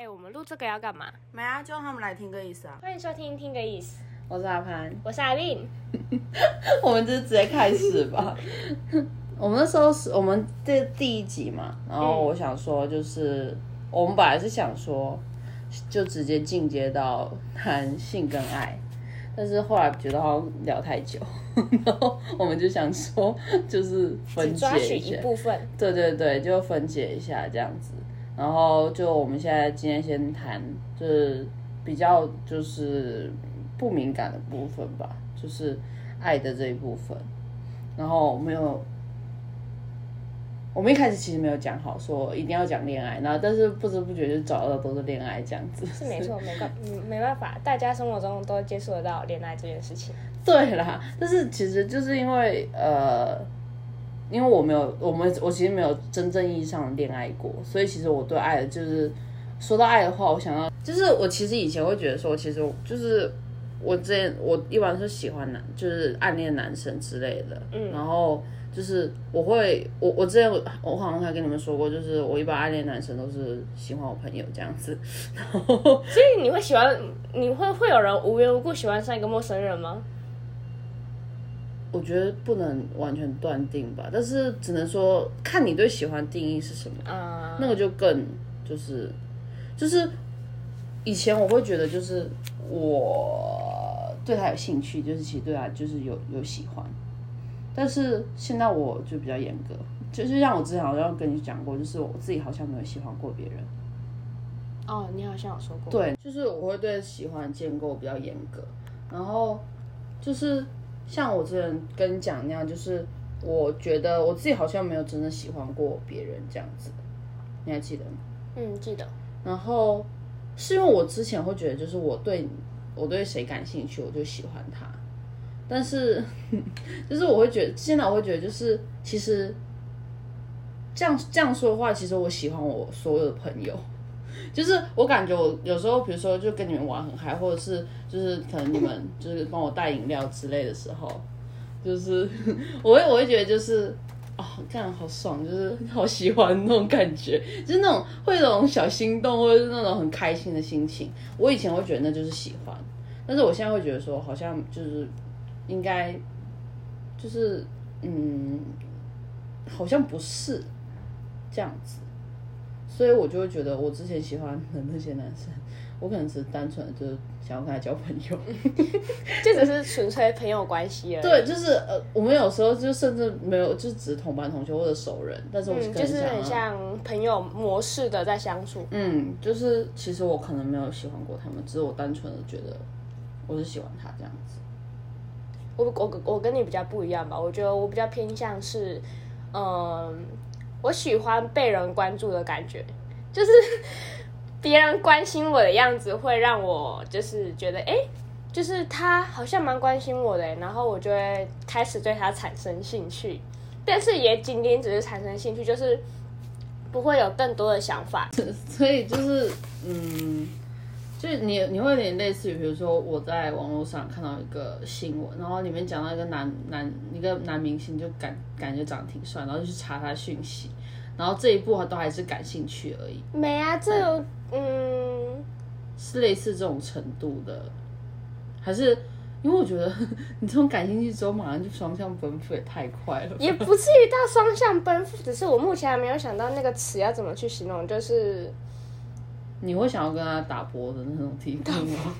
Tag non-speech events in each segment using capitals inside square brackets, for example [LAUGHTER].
哎、我们录这个要干嘛？没啊，就让他们来听个意思啊。欢迎收听听个意思，我是阿潘，我是阿令。[LAUGHS] 我们就直接开始吧。[LAUGHS] 我们那时候是我们这第一集嘛，然后我想说，就是、我们本来是想说，就直接进阶到谈性跟爱，但是后来觉得好像聊太久，[LAUGHS] 然后我们就想说，就是分解一，部分，对对对，就分解一下这样子。然后就我们现在今天先谈，就是比较就是不敏感的部分吧，就是爱的这一部分。然后没有，我们一开始其实没有讲好说一定要讲恋爱，然后但是不知不觉就找到的都是恋爱这样子。是没错，没办嗯没办法，大家生活中都接触得到恋爱这件事情。对啦，但是其实就是因为呃，因为我没有，我们我其实没有真正意义上的恋爱过，所以其实我对爱的就是说到爱的话，我想要就是我其实以前会觉得说，其实我就是我之前我一般是喜欢男，就是暗恋男生之类的，嗯，然后。就是我会，我我之前我好像还跟你们说过，就是我一般暗恋男生都是喜欢我朋友这样子，然后所以你会喜欢，你会会有人无缘无故喜欢上一个陌生人吗？我觉得不能完全断定吧，但是只能说看你对喜欢定义是什么，啊、那个就更就是就是以前我会觉得就是我对他有兴趣，就是其实对他就是有有喜欢，但是现在我就比较严格，就是像我之前好像跟你讲过，就是我自己好像没有喜欢过别人，哦，你好像有说过。对，就是我会对喜欢建构比较严格，然后就是像我之前跟你讲那样，就是我觉得我自己好像没有真的喜欢过别人这样子，你还记得吗？嗯，记得。然后是因为我之前会觉得，就是我对我对谁感兴趣，我就喜欢他，但是 [LAUGHS] 就是我会觉得，现在我会觉得，就是其实这样这样说的话，其实我喜欢我所有的朋友。就是我感觉我有时候，比如说就跟你们玩很嗨，或者是就是可能你们就是帮我带饮料之类的时候，就是 [LAUGHS] 我会我会觉得就是哦，干好爽，就是好喜欢那种感觉，就是那种会有那种小心动，或者是那种很开心的心情。我以前会觉得那就是喜欢，但是我现在会觉得说，好像就是应该就是嗯，好像不是这样子。所以我就会觉得，我之前喜欢的那些男生，我可能只是单纯的就是想要跟他交朋友。[LAUGHS] 就只是纯粹朋友关系而已。对，就是呃，我们有时候就甚至没有，就只是同班同学或者熟人，但是我嗯，就是很像朋友模式的在相处。嗯，就是其实我可能没有喜欢过他们，只是我单纯的觉得我是喜欢他这样子。我我我跟你比较不一样吧，我觉得我比较偏向是，嗯，我喜欢被人关注的感觉，就是 [LAUGHS] 别人关心我的样子，会让我就是觉得，哎、就是他好像蛮关心我的，然后我就会开始对他产生兴趣，但是也仅仅只是产生兴趣，就是不会有更多的想法。[LAUGHS] 所以就是嗯，就是你你会有点类似于，比如说我在网络上看到一个新闻，然后里面讲到一个男男一个男明星，就感感觉长得挺帅，然后就去查他讯息，然后这一步都还是感兴趣而已，没啊，这有嗯，是类似这种程度的，还是？因为我觉得 [LAUGHS] 你这种感兴趣之后，马上就双向奔赴，也太快了。也不至于到双向奔赴，只是我目前还没有想到那个词要怎么去形容，就是你会想要跟他打波的那种地步吗？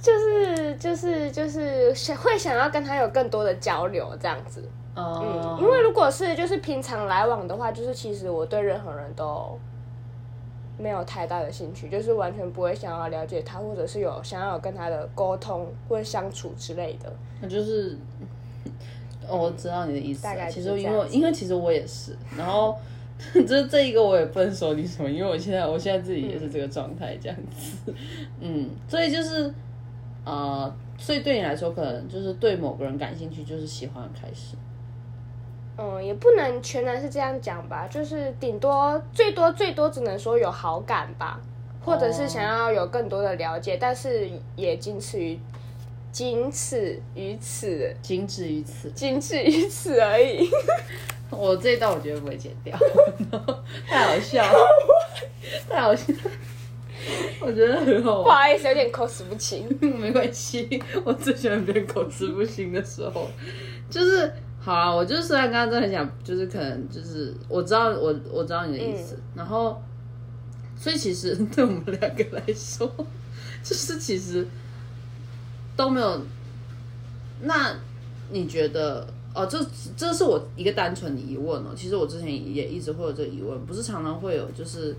就是就是就是想会想要跟他有更多的交流这样子。哦、嗯，因为如果是就是平常来往的话，就是其实我对任何人都没有太大的兴趣，就是完全不会想要了解他，或者是有想要有跟他的沟通或者相处之类的。那就是，哦，我知道你的意思啊。大概其实因为因为其实我也是，然后 [LAUGHS] 就是这一个我也不能说你什么，因为我现在我现在自己也是这个状态这样子，嗯，所以就是呃，所以对你来说，可能就是对某个人感兴趣，就是喜欢的开始。嗯，也不能全然是这样讲吧，就是顶多最多最多只能说有好感吧，或者是想要有更多的了解，但是也仅此于仅此于此，仅止于此。仅止于此而已。[LAUGHS] 我这一段我绝对不会剪掉，[LAUGHS] 太好笑了，[LAUGHS] 太好笑，我觉得很好不玩。好意思，有点口齿不清。[LAUGHS] 没关系，我最喜欢别人口齿不清的时候，就是好啊。我就是虽然刚刚真的很想，就是可能就是我知道我我知道你的意思，然后所以其实对我们两个来说，就是其实都没有。那你觉得？哦，这这是我一个单纯的疑问哦。其实我之前也一直会有这疑问，不是常常会有就是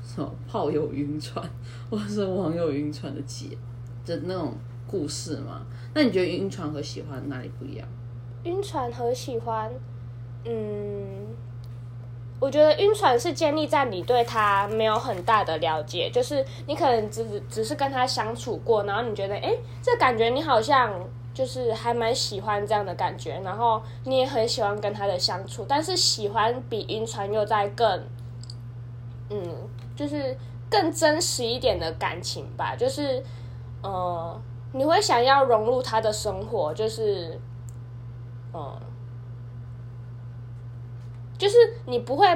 什么炮友晕船，或者是网友晕船的解的那种故事吗？那你觉得晕船和喜欢哪里不一样？晕船和喜欢，嗯，我觉得晕船是建立在你对他没有很大的了解，就是你可能只只是跟他相处过，然后你觉得，哎，这感觉你好像就是还蛮喜欢这样的感觉，然后你也很喜欢跟他的相处，但是喜欢比晕船又在更，嗯，就是更真实一点的感情吧，就是，呃，你会想要融入他的生活，就是。嗯，就是你不会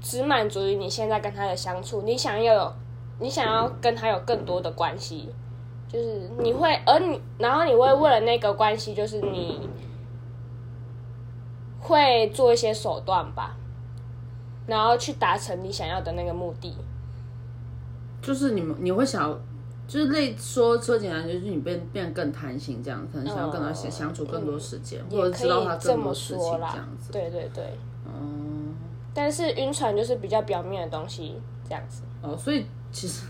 只满足于你现在跟他的相处，你想要有，你想要跟他有更多的关系，就是你会，而你，然后你会为了那个关系，就是你会做一些手段吧，然后去达成你想要的那个目的。就是你们你会想要，就是类说说简单，就是你变变更贪心，这样可能想要跟他相相处更多时间，或者知道他这多事情这样子。对对对，嗯，但是晕船就是比较表面的东西，这样子。哦，所以其实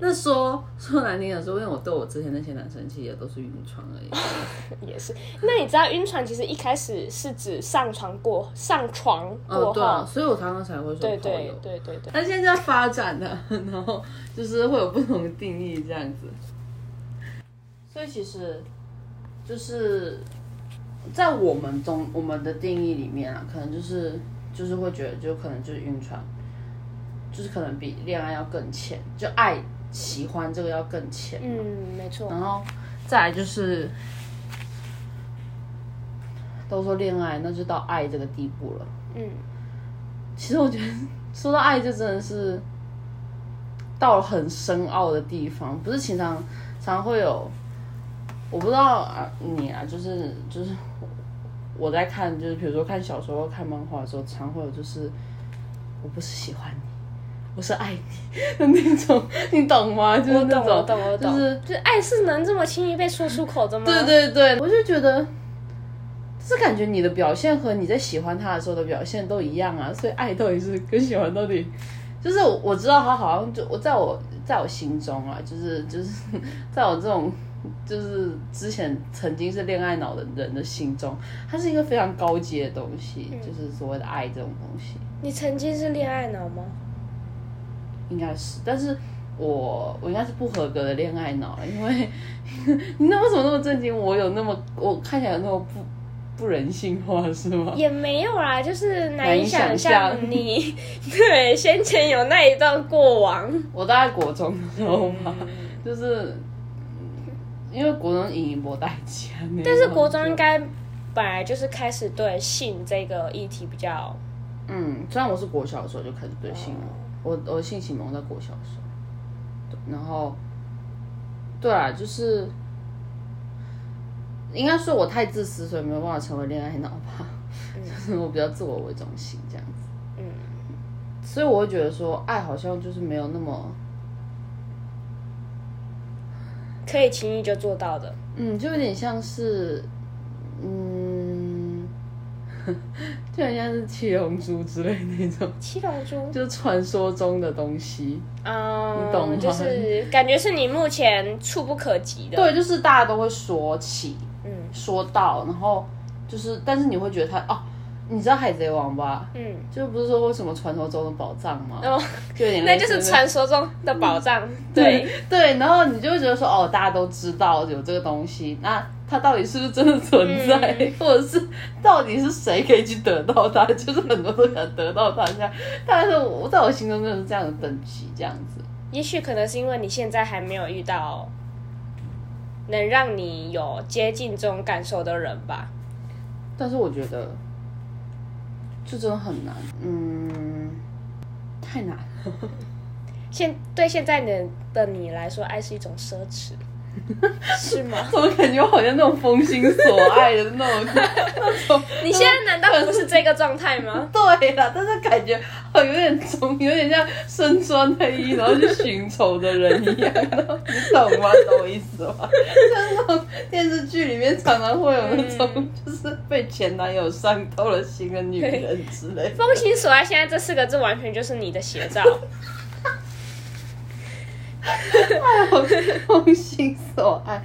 那说 [LAUGHS] 说难听点说，因为我对我之前那些男生其实也都是晕船而已。[LAUGHS] 也是。那你知道晕船其实一开始是指上床过上床过哦，后，对啊，所以我常常才会说对对。对对对，但现在发展的，然后就是会有不同的定义这样子。所以其实就是在我们中我们的定义里面啊，可能就是就是会觉得就可能就是晕船，就是可能比恋爱要更浅，就爱喜欢这个要更浅。嗯，没错然。后再来就是都说恋爱，那就到爱这个地步了。嗯，其实我觉得说到爱，就真的是到了很深奥的地方，不是经常常会有，我不知道啊，你啊，就是就是我在看，就是比如说看小说或看漫画的时候，常会有就是我不是喜欢你，我是爱你的那种，你懂吗？[LAUGHS] 就是，那种，我懂，我懂。就是就是爱是能这么轻易被说出口的吗？对对对，我就觉得，就是感觉你的表现和你在喜欢他的时候的表现都一样啊，所以爱到底是跟喜欢到底，就是我我知道他好像就我在我在我心中啊，[LAUGHS] 就是就是在我这种就是之前曾经是恋爱脑的人的心中，它是一个非常高阶的东西，就是所谓的爱这种东西。你曾经是恋爱脑吗？应该是，但是我我应该是不合格的恋爱脑，因为 [LAUGHS] 你那为什么那么震惊？我有那么我看起来有那么不不人性化是吗？也没有啦，就是难以想想象象你 [LAUGHS] 对先前有那一段过往。我大概国中的时候吧，就是嗯因为国中隐隐博代价，但是国中应该本来就是开始对性这个议题比较，嗯，虽然我是国小的时候就开始对性了，我我性启蒙在国小的时候，对然后对啊，就是应该说我太自私，所以没有办法成为恋爱脑吧，[LAUGHS] 就是我比较自我为中心这样子，嗯，所以我会觉得说爱好像就是没有那么，可以轻易就做到的。嗯，就有点像是，嗯，[LAUGHS] 就很像是七龙珠之类那种，七龙珠，就是传说中的东西。嗯，你懂吗就是感觉是你目前触不可及的。对，就是大家都会说起，嗯说到，然后就是，但是你会觉得它哦，你知道海贼王吧？嗯，就不是说为什么传说中的宝藏吗？哦，就有点那就是传说中的宝藏。对，对，然后你就会觉得说哦，大家都知道有这个东西，那它到底是不是真的存在，嗯或者是到底是谁可以去得到它？就是很多都想得到它，这样，但是我在我心中就是这样的等级，这样子。也许可能是因为你现在还没有遇到能让你有接近这种感受的人吧。但是我觉得，就真的很难，嗯，太难。现对现在的的你来说，爱是一种奢侈，[LAUGHS] 是吗？怎么感觉好像那种封心所爱的那种那种？[LAUGHS] 你现在难道不是这个状态吗？[LAUGHS] 对啦，但是感觉好有点中，有点像身穿黑衣然后去寻仇的人一样，你懂吗？懂我意思吗？像那种电视剧里面常常会有那种，就是被前男友伤透了心的女人之类的。封心所爱，现在这四个字完全就是你的写照。[LAUGHS] 封心所爱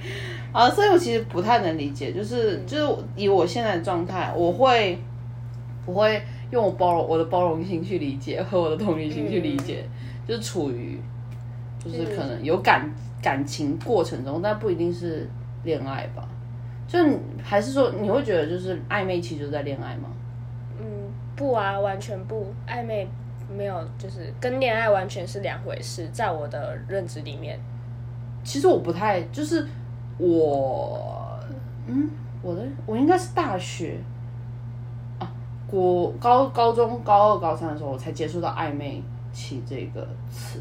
啊，所以我其实不太能理解，就是就是以我现在的状态，我会不会用我包容我的包容心去理解和我的同理心去理解，就是处于就是可能有感感情过程中，但不一定是恋爱吧。就你还是说你会觉得就是暧昧期就是在恋爱吗？嗯，不啊，完全不暧昧，没有，就是跟恋爱完全是两回事，在我的认知里面。其实我不太，就是我，嗯，我的我应该是大学啊，国高高中高二高三的时候，我才接触到暧昧期这个词。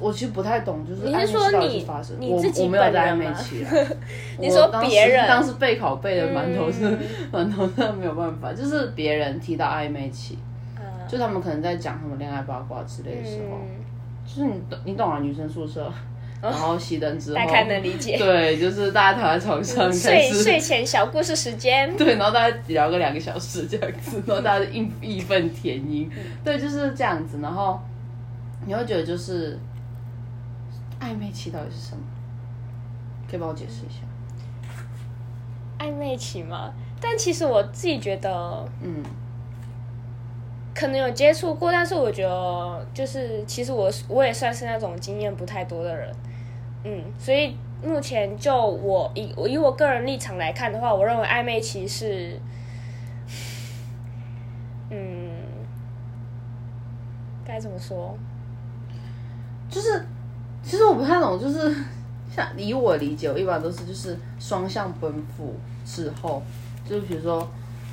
我其实不太懂，就是你是说你发生，你我自己我没有在暧昧期啊。[LAUGHS] 你说别人当时备考备的馒头是嗯 [LAUGHS] 满头那没有办法，就是别人提到暧昧期，啊就他们可能在讲他们恋爱八卦之类的时候，嗯，就是你懂你懂啊，女生宿舍，然后熄灯之后，大概能理解。对，就是大家躺在床上睡，睡前小故事时间，对，然后大家聊个两个小时这样子，然后大家义义愤填膺，对，就是这样子，然后你会觉得就是暧昧期到底是什么？可以帮我解释一下？暧昧期嘛。但其实我自己觉得，嗯，可能有接触过，但是我觉得就是其实我我也算是那种经验不太多的人，嗯，所以目前就我以我以我个人立场来看的话，我认为暧昧期是，嗯，该怎么说？就是其实我不太懂，就是 [LAUGHS] 像以我理解，我一般都是就是双向奔赴之后，就是比如说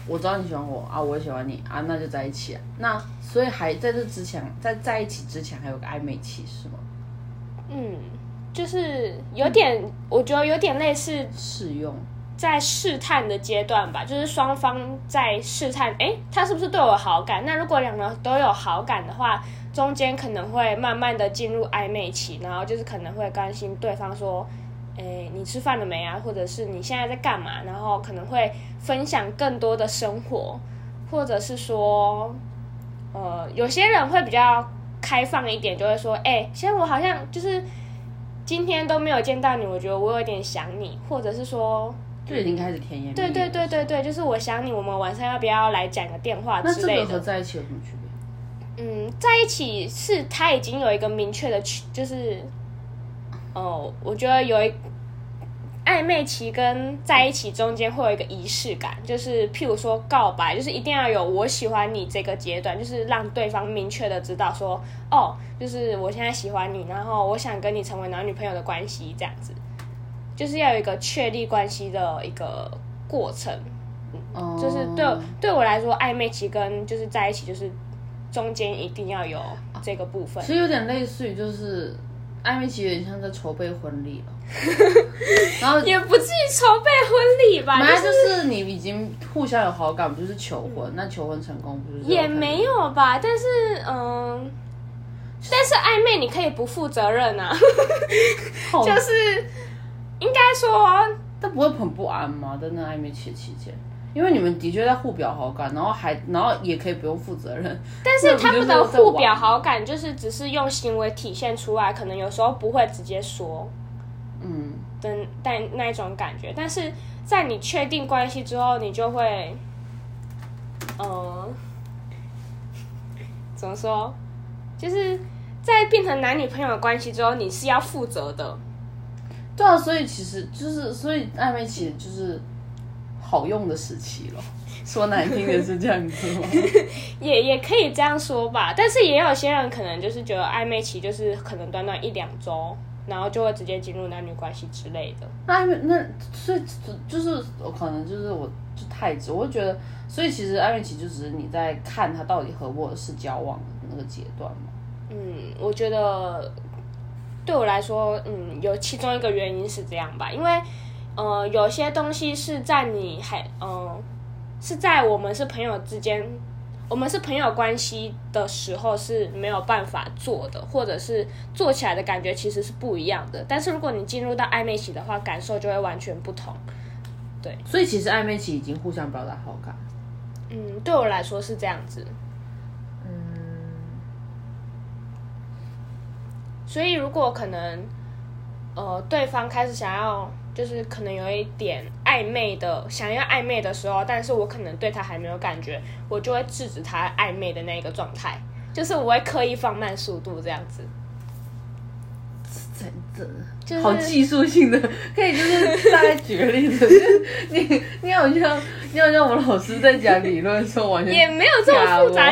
我知道你喜欢我啊，我也喜欢你啊，那就在一起啊。那所以还在这之前，在在一起之前还有个暧昧期是吗？嗯，就是有点，我觉得有点类似试用在试探的阶段吧，就是双方在试探，诶，他是不是对我有好感？那如果两个都有好感的话，中间可能会慢慢的进入暧昧期，然后就是可能会关心对方说，诶，你吃饭了没啊？或者是你现在在干嘛？然后可能会分享更多的生活，或者是说，呃，有些人会比较开放一点，就会说，哎，现在我好像就是今天都没有见到你，我觉得我有点想你，或者是说。就已经开始甜言蜜语。对对对对对，就是我想你，我们晚上要不要来讲个电话那这个和之类的？在一起有什么区别？嗯，在一起是他已经有一个明确的区，就是哦，我觉得有一暧昧期跟在一起中间会有一个仪式感，就是譬如说告白，就是一定要有我喜欢你这个阶段，就是让对方明确的知道说，哦，就是我现在喜欢你，然后我想跟你成为男女朋友的关系，这样子，就是要有一个确立关系的一个过程。嗯就是对对我来说，暧昧期跟就是在一起，就是中间一定要有这个部分。其实有点类似于就是暧昧期，有点像在筹备婚礼了。[LAUGHS] 然后也不至于筹备婚礼吧，那就就是是你已经互相有好感，不就是求婚？那求婚成功不就是也没有吧。但是嗯，但是暧昧你可以不负责任啊，好 [LAUGHS] 就是应该说但不会很不安吗？在那暧昧期期间，因为你们的确在互表好感，然后还然后也可以不用负责任。但是他们的互表好感，就是只是用行为体现出来，可能有时候不会直接说嗯，的但那一种感觉。但是在你确定关系之后，你就会，呃，怎么说？就是在变成男女朋友的关系之后，你是要负责的。对啊，所以其实就是所以暧昧期就是好用的时期了。说难听的是这样子吗？[LAUGHS] 也也可以这样说吧，但是也有些人可能就是觉得暧昧期就是可能短短一两周，然后就会直接进入男女关系之类的。那那所以就是我可能就是我就太直，我就觉得，所以其实暧昧期就只是你在看他到底和我是交往的那个阶段嘛。嗯，我觉得对我来说，嗯，有其中一个原因是这样吧，因为呃，有些东西是在你还嗯、是在我们是朋友之间，我们是朋友关系的时候是没有办法做的，或者是做起来的感觉其实是不一样的。但是如果你进入到暧昧期的话，感受就会完全不同。对所以其实暧昧期已经互相表达好感。嗯，对我来说是这样子。嗯，所以如果可能，呃，对方开始想要，就是可能有一点暧昧的，想要暧昧的时候，但是我可能对他还没有感觉，我就会制止他暧昧的那个状态，就是我会刻意放慢速度这样子。真的。就是好技术性的，可以就是大概举个例子，就是你你好像你好像我们老师在讲理论的时候，完全也没有这么复杂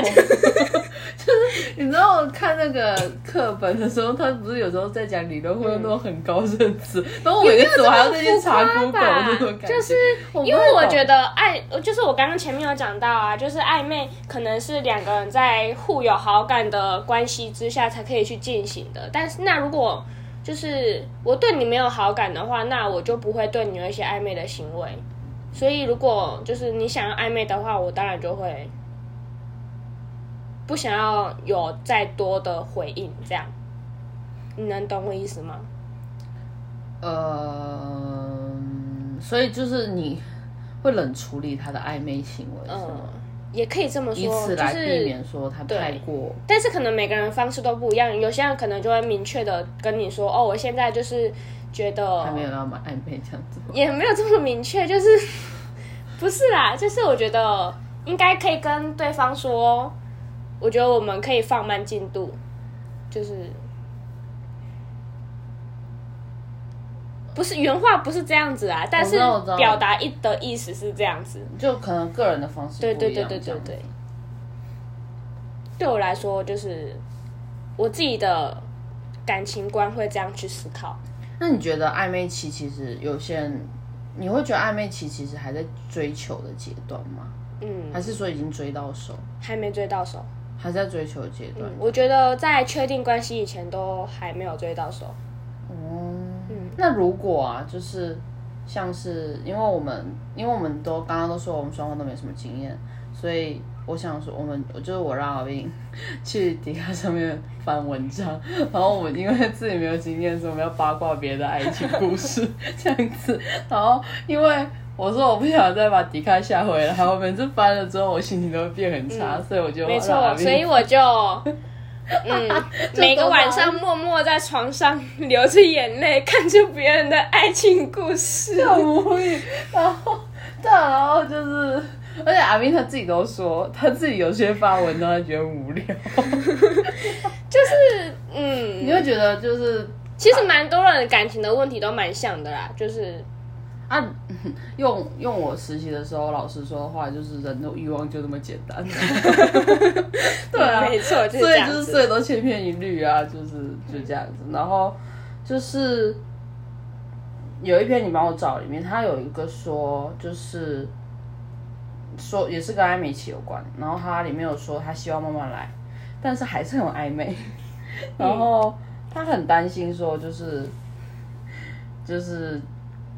就 [LAUGHS] 是你知道我看那个课本的时候，他不是有时候在讲理论会用那种很高深词，然后我每个词我还要再去查 Google 那种感觉，就是因为我觉得暧，就是我刚刚前面有讲到啊，就是暧昧可能是两个人在互有好感的关系之下才可以去进行的。但是那如果就是我对你没有好感的话，那我就不会对你有一些暧昧的行为。所以如果就是你想要暧昧的话，我当然就会不想要有再多的回应，这样。你能懂我意思吗？呃，所以就是你会冷处理他的暧昧行为，是嗯吗？，也可以这么以说，此来避就是免说他太过。但是可能每个人方式都不一样，有些人可能就会明确的跟你说，哦，我现在就是觉得还没有那么暧昧这样子，也没有这么明确，就是不是啦，就是我觉得应该可以跟对方说，我觉得我们可以放慢进度，就是不是原话不是这样子啊，但是表达一的意思是这样子，就可能个人的方式对样。对对对对对。对我来说，就是我自己的感情观会这样去思考。那你觉得暧昧期其实有些人，你会觉得暧昧期其实还在追求的阶段吗？嗯，还是说已经追到手，还没追到手。还在追求阶段？我觉得在确定关系以前都还没有追到手。哦，嗯那如果啊，就是像是因为我们，因为我们都刚刚都说我们双方都没什么经验，所以我想说，我们我就是我让阿斌去迪卡上面翻文章，然后我们因为自己没有经验，所以我们要八卦别人的爱情故事 [LAUGHS] 这样子，然后因为。我说我不想再把迪卡下回来，我每次翻了之后，我心情都会变很差，所以我就没错，所以我就 [LAUGHS] 嗯，每个晚上默默在床上流着眼泪，看着别人的爱情故事。很无语。然后，然后就是，而且阿斌他自己都说，他自己有些发文章他觉得无聊。[LAUGHS] 就是嗯，你会觉得就是其实蛮多人的感情的问题都蛮像的啦，就是啊，[LAUGHS] 用用我实习的时候老师说的话，就是人的欲望就这么简单。[LAUGHS] 对啊，[LAUGHS] 没错，就是所以。就是所以都千篇一律啊，就是就这样子。然后就是有一篇你帮我找里面，他有一个说就是说也是跟暧昧期有关，然后他里面有说他希望慢慢来，但是还是很暧昧。然后他很担心说就是就是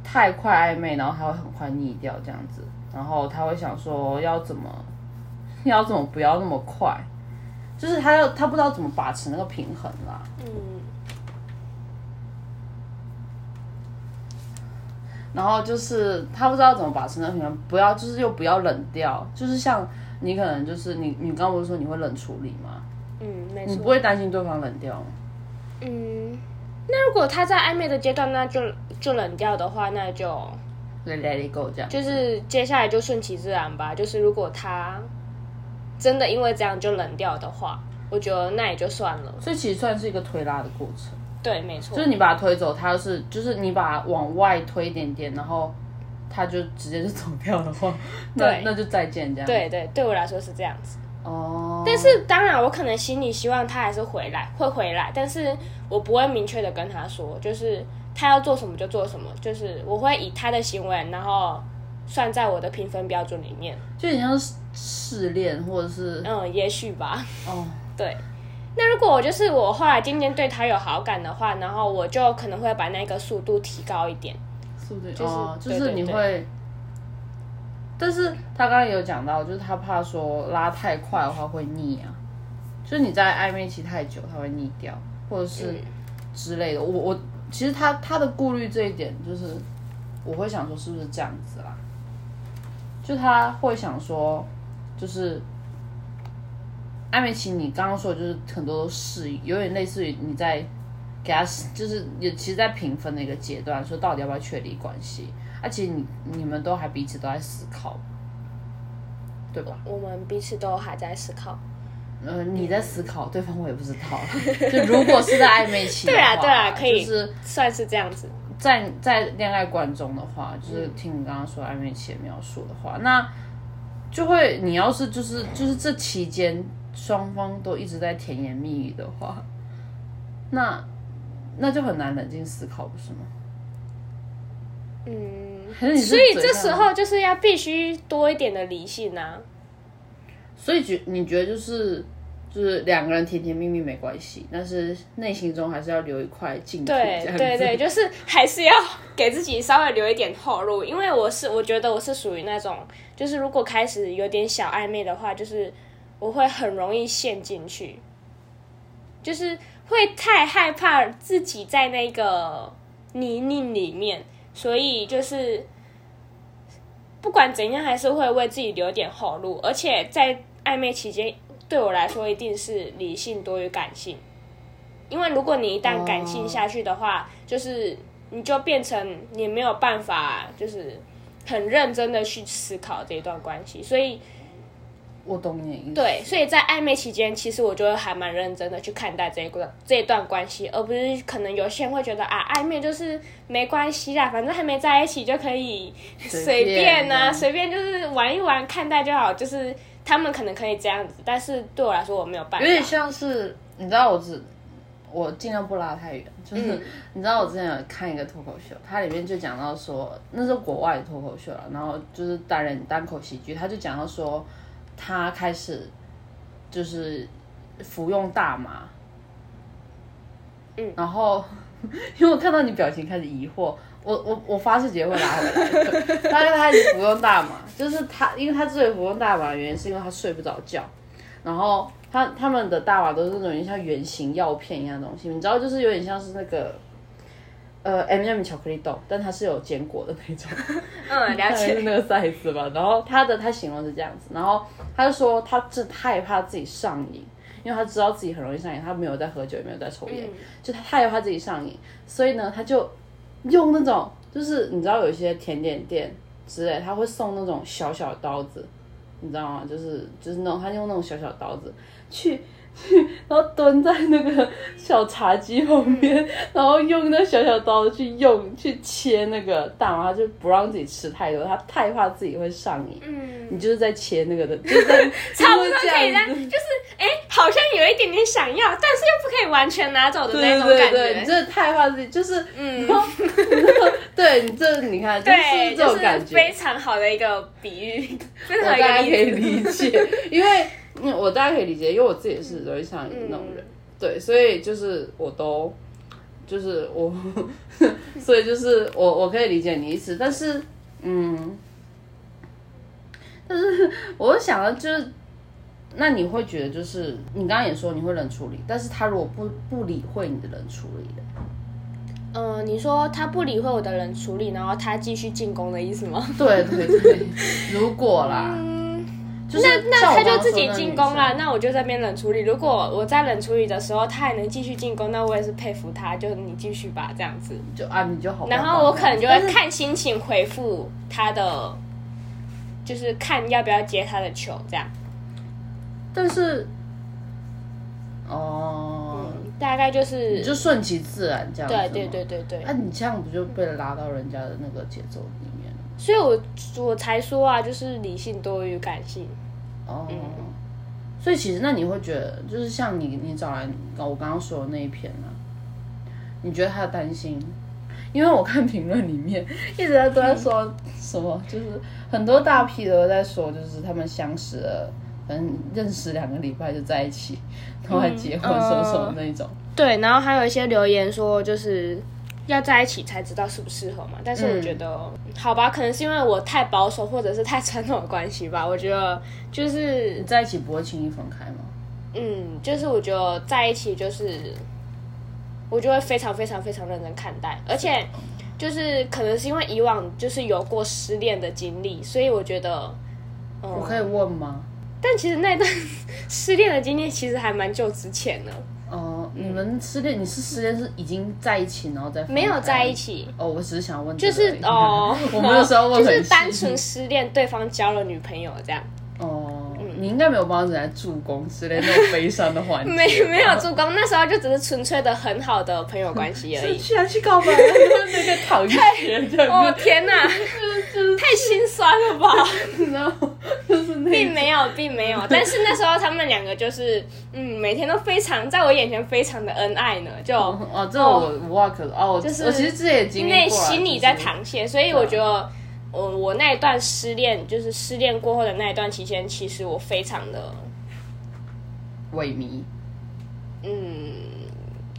太快暧昧，然后他会很快腻掉这样子，然后他会想说要怎么 [LAUGHS] 要怎么不要那么快。就是他要他不知道怎么把持那个平衡啦。嗯，然后就是他不知道怎么把持那个平衡，不要就是又不要冷掉，就是像你可能就是你你刚刚不是说你会冷处理吗？嗯，没错。你不会担心对方冷掉吗？嗯，那如果他在暧昧的阶段，那就就冷掉的话，那就 Let it go 这样。就是接下来就顺其自然吧。就是如果他真的因为这样就冷掉的话，我觉得那也就算了。所以其实算是一个推拉的过程，对，没错。就是你把他推走，它是就是你把它往外推一点点，然后他就直接就走掉的话，[LAUGHS] 那对那就再见这样。对对，对我来说是这样子。哦，但是当然，我可能心里希望他还是回来，会回来，但是我不会明确的跟他说，就是他要做什么就做什么，就是我会以他的行为，然后算在我的评分标准里面。就很像是试炼，或者是嗯，也许吧。哦，[LAUGHS] 对。那如果我就是我后来今天对他有好感的话，然后我就可能会把那个速度提高一点。速度就是哦，就对是你会，但是他刚刚也有讲到，就是他怕说拉太快的话会腻啊，就是你在暧昧期太久，他会腻掉，或者是嗯之类的。我我其实他他的顾虑这一点，就是我会想说是不是这样子啦，就他会想说，就是艾美琪，你刚刚说的就是很多都适应，有点类似于你在给他，就是也其实，在评分的一个阶段，说到底要不要确立关系，而且你你们都还彼此都在思考，对吧？我们彼此都还在思考。呃，你在思考，对方我也不知道。就如果是在暧昧期，对啊对啊可以就是算是这样子。在在恋爱观中的话，就是听你刚刚说暧昧期的描述的话，那就会你要是就是就是这期间双方都一直在甜言蜜语的话，那那就很难冷静思考，不是吗？嗯，所以这时候就是要必须多一点的理性啊。所以觉你觉得就是就是两个人甜甜蜜蜜没关系，但是内心中还是要留一块净土，对对对，[LAUGHS] 就是还是要给自己稍微留一点后路，因为我是我觉得我是属于那种，就是如果开始有点小暧昧的话，就是我会很容易陷进去，就是会太害怕自己在那个泥泞里面，所以就是不管怎样，还是会为自己留点后路，而且在暧昧期间，对我来说一定是理性多于感性。因为如果你一旦感性下去的话，就是你就变成你没有办法，就是很认真的去思考这一段关系。所以，我懂你的意思。对，所以在暧昧期间，其实我就会还蛮认真的去看待这一段这一段关系，而不是可能有些人会觉得啊，暧昧就是没关系啦，反正还没在一起就可以随便啊，随随便就是玩一玩，看待就好。就是他们可能可以这样子，但是对我来说我没有办法。有点像是你知道我只我尽量不拉太远，就是、嗯你知道我之前有看一个脱口秀，它里面就讲到说那是国外的脱口秀了，然后就是单人单口喜剧，他就讲到说他开始就是服用大麻，嗯然后 [LAUGHS] 因为我看到你表情开始疑惑。我我我发誓姐会拉回来的，他就开始服用大麻，就是他，因为他之所以服用大麻的原因是因为他睡不着觉，然后他他们的大麻都是那种像圆形药片一样的东西，你知道，就是有点像是那个呃 M、M 巧克力豆，但它是有坚果的那种，嗯，了大概 [LAUGHS] 是。那个 size 吧。然后他的他形容是这样子，然后他就说他是害怕自己上瘾，因为他知道自己很容易上瘾，他没有在喝酒，也没有在抽烟，就他害怕自己上瘾，所以呢，他就用那种就是你知道有一些甜点店之类，他会送那种小小刀子，你知道吗？就是就是那种他用那种小小刀子去。去，[LAUGHS] 然后蹲在那个小茶几旁边，然后用那小小刀去用去切那个大麻，他就不让自己吃太多，他太怕自己会上瘾。嗯，你就是在切那个的，[LAUGHS] 就是在差不多就是可以让，这样子就是哎、好像有一点点想要，但是又不可以完全拿走的那种感对对，你觉。真的太怕自己，就是嗯，[LAUGHS] 对你这你看，就是对，这就是种感觉。非常好的一个比喻，非我常好大家可以的一个例子。理解，因为嗯，我大概可以理解，因为我自己也是容易上瘾的那种人，对，所以就是我都就是我，[LAUGHS] 所以就是我我可以理解你意思，但是嗯，但是我想的就是。那你会觉得，就是你刚刚也说你会冷处理，但是他如果不不理会你的冷处理的，嗯、你说他不理会我的冷处理，然后他继续进攻的意思吗？对对对，如果啦，嗯，就是那那他就自己进攻啦，生那我就在那边冷处理。如果我在冷处理的时候，他还能继续进攻，那我也是佩服他，就你继续吧，这样子。就啊你就好然后我可能就会看心情回复他的，就是看要不要接他的球，这样。但是，哦，嗯，大概就是你就顺其自然这样子。对对对。对对。那、你这样不就被拉到人家的那个节奏里？所以我我才说啊，就是理性多于感性。哦，所以其实那你会觉得，就是像你你找来我刚刚说的那一篇呢、你觉得他的担心？因为我看评论里面一直在都在说什么，就是很多大批的都在说，就是他们相识了，可能认识两个礼拜就在一起，然后还结婚什么什么那种。对，然后还有一些留言说，就是要在一起才知道适不适合嘛。但是我觉得，好吧，可能是因为我太保守或者是太传统的关系吧。[LAUGHS] 我觉得就是你在一起不会轻易分开吗？嗯，就是我觉得在一起就是，我就会非常非常非常认真看待，而且就是可能是因为以往就是有过失恋的经历，所以我觉得，嗯，我可以问吗？但其实那段 [LAUGHS] 失恋的经历其实还蛮久之前的，呃，你们失恋，你是失恋是已经在一起，然后再没有在一。起，哦，我只是想问就是哦 [LAUGHS] 我没有说要问 [LAUGHS] 就是单纯失恋，对方交了女朋友这样，哦，你应该没有帮人家助攻之类那种悲伤的环节。[LAUGHS] 没没有助攻，那时候就只是纯粹的很好的朋友关系而已。[LAUGHS] 是居然去告白了，[LAUGHS] 那个讨厌这哦天哪，太心酸了吧！然后就是那并没有，并没有。但是那时候他们两个就是，嗯，每天都非常在我眼前非常的恩爱呢，就哦，这我无话可说哦，就是我其实自己也经历过啊内心里在就是淌血，所以我觉得。我我那一段失恋，就是失恋过后的那一段期间，其实我非常的，萎靡，嗯，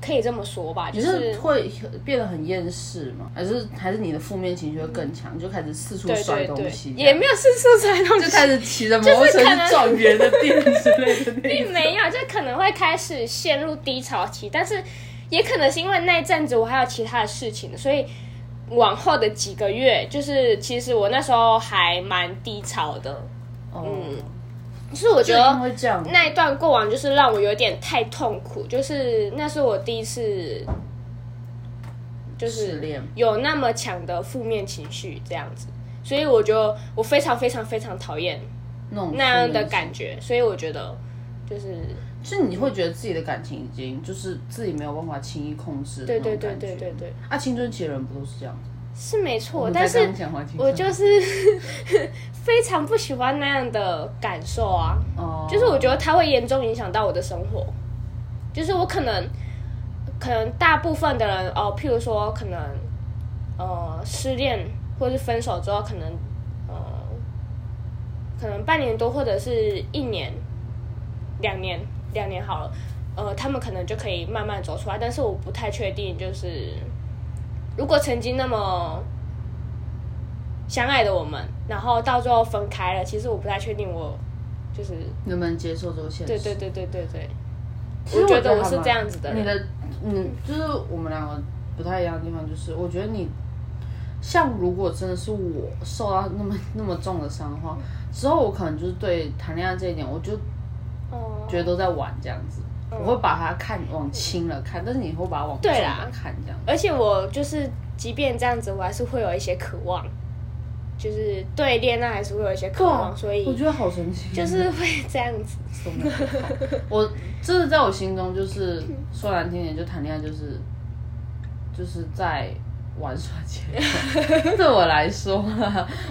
可以这么说吧，就你是是会变得很厌世吗？还是还是你的负面情绪会更强，你就开始四处对摔对对东西，，也没有四处摔东西，就开始骑着 [LAUGHS] 摩托车就是可能去撞别人的店之类的那种。并没有，就可能会开始陷入低潮期，但是也可能是因为那一阵子我还有其他的事情，所以往后的几个月，就是其实我那时候还蛮低潮的。哦，就是我觉得那一段过往就是让我有点太痛苦，就是那是我第一次，就是有那么强的负面情绪这样子，所以我就我非常非常非常讨厌那样的感觉，所以我觉得就是是你会觉得自己的感情已经就是自己没有办法轻易控制对对对。对对对。啊，青春期的人不都是这样子？是没错，但是我就是 [LAUGHS] 非常不喜欢那样的感受啊，哦，就是我觉得它会严重影响到我的生活，就是我可能可能大部分的人哦，譬如说可能呃失恋或是分手之后，可能呃可能半年多或者是一年、两年、两年好了，呃，他们可能就可以慢慢走出来，但是我不太确定，就是如果曾经那么相爱的我们，然后到最后分开了，其实我不太确定我就是能不能接受这个现实？对对对对对对，其实我觉得我是这样子的你的，嗯，就是我们两个不太一样的地方，就是我觉得你，像如果真的是我受到那么那么重的伤的话，之后我可能就是对谈恋爱这一点，我就哦。觉得都在玩这样子，我会把它看往轻了看，但是你会把它往重对啦。了看这样。而且我就是，即便这样子，我还是会有一些渴望，就是对恋爱还是会有一些渴望，所以我以觉得好神奇，就是会这样子。我真的在我心中就是说难听点，就谈恋爱就是就是在玩耍阶段。[LAUGHS] 对我来说，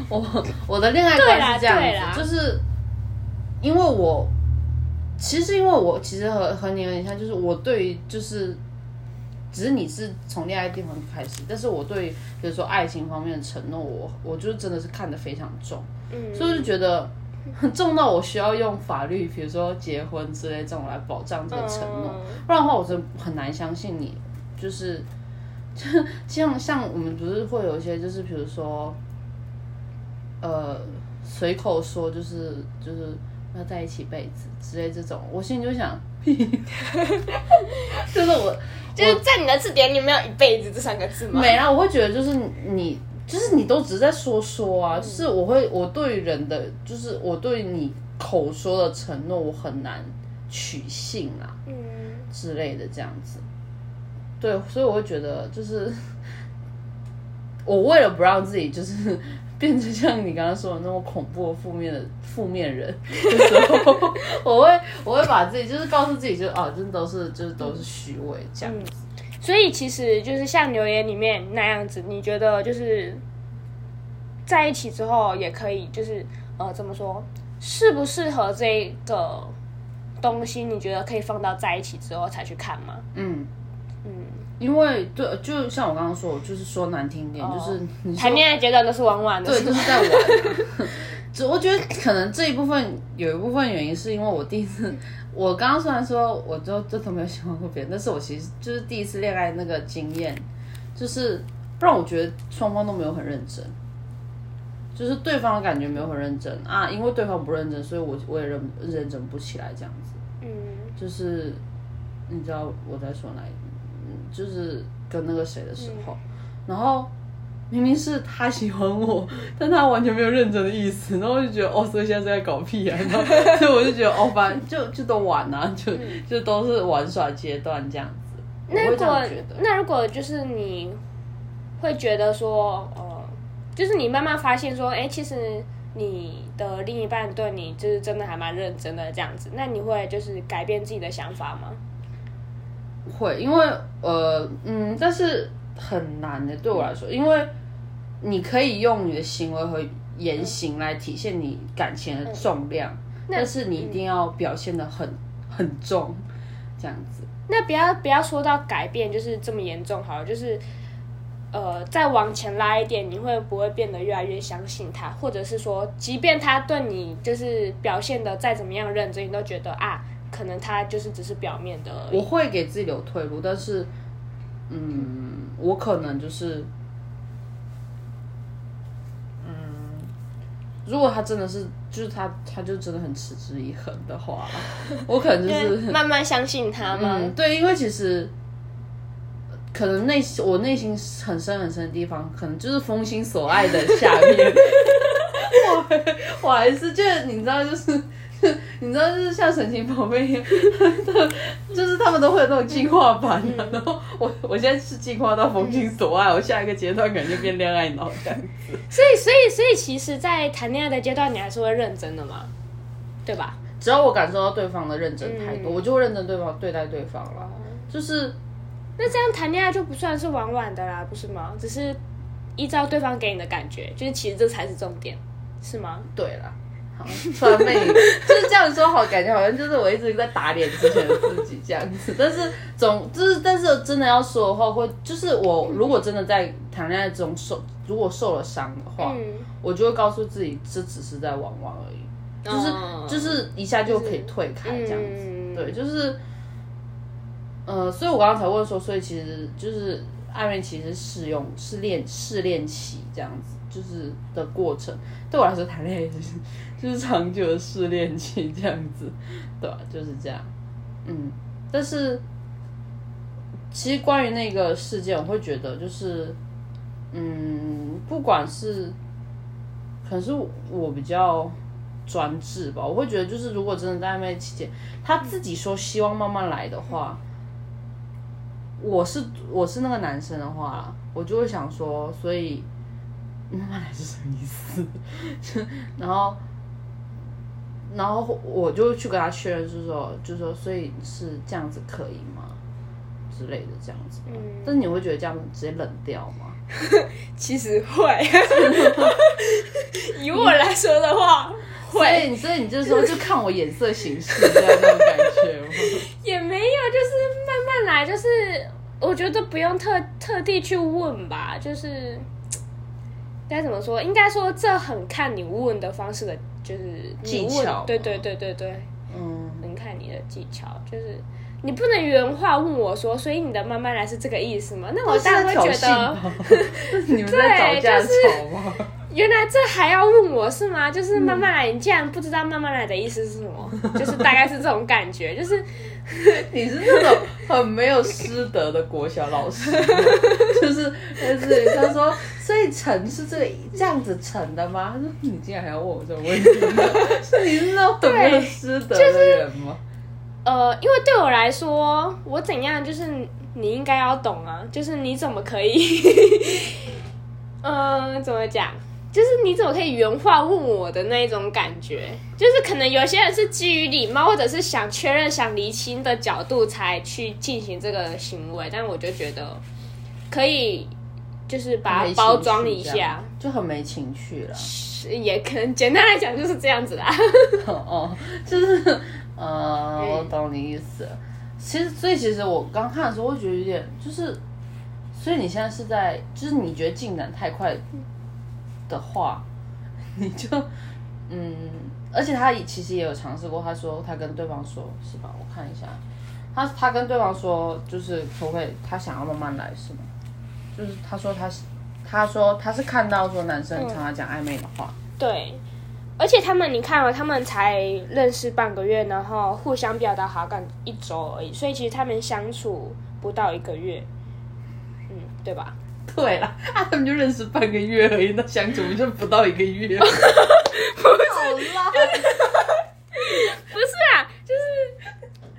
我我的恋爱观是这对啦样子，就是因为我其实因为我其实和和你有点像，就是我对于就是。只是你是从恋爱地方开始，但是我对比如说爱情方面的承诺，我我就真的是看得非常重。嗯，所以我就觉得很 [LAUGHS] 重到我需要用法律，比如说结婚之类这种来保障这个承诺，嗯不然的话我真的很难相信你，就是就 [LAUGHS] 像像我们不是会有一些就是比如说，呃，随口说就是就是要在一起一辈子之类这种，我心里就想，[LAUGHS] 就是我就是在你的字典里没有一辈子这三个字吗？没啦，我会觉得就是你，就是你都只是在说说啊，就是我会我对人的，就是我对你口说的承诺，我很难取信啊嗯，之类的这样子。对，所以我会觉得就是 [LAUGHS] 我为了不让自己就是变成像你刚刚说的那么恐怖的负面的负面人的时候，[LAUGHS] 我会我会把自己就是告诉自己就哦，真的都是就是都是虚伪这样子。所以其实就是像留言里面那样子，你觉得就是在一起之后也可以，就是呃怎么说，适不适合这个东西你觉得可以放到在一起之后才去看吗？嗯，嗯，因为对，就像我刚刚说，我就是说难听点，哦就是你谈恋爱阶段都是玩玩的，对，是吗就是在玩、啊。只我觉得可能这一部分有一部分原因是因为我第一次，我刚刚虽然说我就就都没有喜欢过别人，但是我其实就是第一次恋爱那个经验，就是让我觉得双方都没有很认真，就是对方的感觉没有很认真啊，因为对方不认真，所以我我也认认真不起来这样子。嗯。就是你知道我在说哪一，嗯就是跟那个谁的时候，然后明明是他喜欢我，[LAUGHS] 但他完全没有认真的意思，然后我就觉得哦，所以现在是在搞屁啊，[LAUGHS] 然后所以我就觉得哦，反正就就都玩啊，就就都是玩耍阶段这样子，那如果。那如果就是你会觉得说，呃，就是你慢慢发现说，哎、其实你的另一半对你就是真的还蛮认真的这样子，那你会就是改变自己的想法吗？会，因为呃嗯，但是很难的，对我来说，因为你可以用你的行为和言行来体现你感情的重量，但是你一定要表现的很很重，这样子。那不要不要说到改变就是这么严重好了，就是呃再往前拉一点，你会不会变得越来越相信他，或者是说，即便他对你就是表现的再怎么样认真，你都觉得啊，可能他就是只是表面的我会给自己留退路，但是，嗯，我可能就是，嗯，如果他真的是，就是他，他就真的很持之以恒的话，我可能就就是是，[LAUGHS] 慢慢相信他嘛？嗯，对，因为其实。可能内心我内心很深很深的地方，可能就是风心所爱的下面，[LAUGHS] [LAUGHS] 我我还是就是你知道，就是 [LAUGHS] 你知道，就是像神奇宝贝一样，[LAUGHS] 就是他们都会有那种进化版的、然后我我现在是进化到封心所爱，我下一个阶段可能就变恋爱脑这样子。所以所以所以其实，在谈恋爱的阶段，你还是会认真的嘛，对吧？只要我感受到对方的认真态度，嗯我就会认真对方对待对方了。就是那这样谈恋爱就不算是玩玩的啦，不是吗？只是依照对方给你的感觉，就是其实这才是重点，是吗？对啦。好，突然被你就是这样说，好感觉好像就是我一直在打脸之前的自己这样子。[LAUGHS] 但是总就是，但是真的要说的话，会就是我如果真的在谈恋爱中受，如果受了伤的话，嗯，我就会告诉自己，这只是在玩玩而已，就是、哦就是一下就可以退开这样子。嗯。对，就是，呃，所以我刚刚才问说，所以其实就是暧昧其实试用试恋试恋期这样子，就是的过程。对我来说，谈恋爱就 [LAUGHS] 是就是长久的试炼期这样子，对吧、就是这样，嗯，但是其实关于那个事件，我会觉得就是，嗯，不管是可能是我比较专制吧，我会觉得就是如果真的在暧昧期间，他自己说希望慢慢来的话，我是我是那个男生的话，我就会想说，所以慢慢来是什么意思？[LAUGHS] 然后。然后我就去跟他确认，就是说，就是说，所以是这样子可以吗？之类的这样子。嗯，但是你会觉得这样直接冷掉吗？[LAUGHS] 其实会。[LAUGHS] 以我来说的话，所以，所以你就是说，就看我眼色行事这样那种感觉吗？也没有，就是慢慢来，就是我觉得不用特特地去问吧，就是该怎么说？应该说这很看你问的方式的，就是你问技巧对对对对对，嗯，很看你的技巧，就是。你不能原话问我说，所以你的慢慢来是这个意思吗？那我当然会觉得，[LAUGHS] 你们在 [LAUGHS] 吵架吵吗？原来这还要问我是吗？就是慢慢来，你竟然不知道慢慢来的意思是什么？[LAUGHS] 就是大概是这种感觉，就是 [LAUGHS] 你是那种很没有师德的国小老师，[LAUGHS] 就是就是他说，所以成是这个这样子成的吗？他说你竟然还要问我这个问题，是你是那种很没有师德的人吗？呃，因为对我来说，我怎样就是你应该要懂啊，就是你怎么可以，嗯、怎么讲？就是你怎么可以原话问我的那一种感觉？就是可能有些人是基于礼貌，或者是想确认、想厘清的角度才去进行这个行为，但我就觉得可以，就是把它包装一下，就很没情趣了。也可能简单来讲就是这样子啦。[LAUGHS] 哦，就是呃，我懂你意思。其实，所以其实我刚看的时候，会觉得有点就是，所以你现在是在，就是你觉得进展太快的话，你就嗯，而且他其实也有尝试过，他说他跟对方说，是吧？我看一下，他他跟对方说，就是可不可以，他想要慢慢来，是吗？就是他说他，他说他是看到说男生常常讲暧昧的话，对，而且他们你看哦，他们才认识半个月，然后互相表达好感一周而已，所以其实他们相处不到一个月，嗯，对吧？[LAUGHS] 对了，啊，他们就认识半个月而已，那相处就不到一个月。[LAUGHS] 不是 [LAUGHS] 不是啊，就是，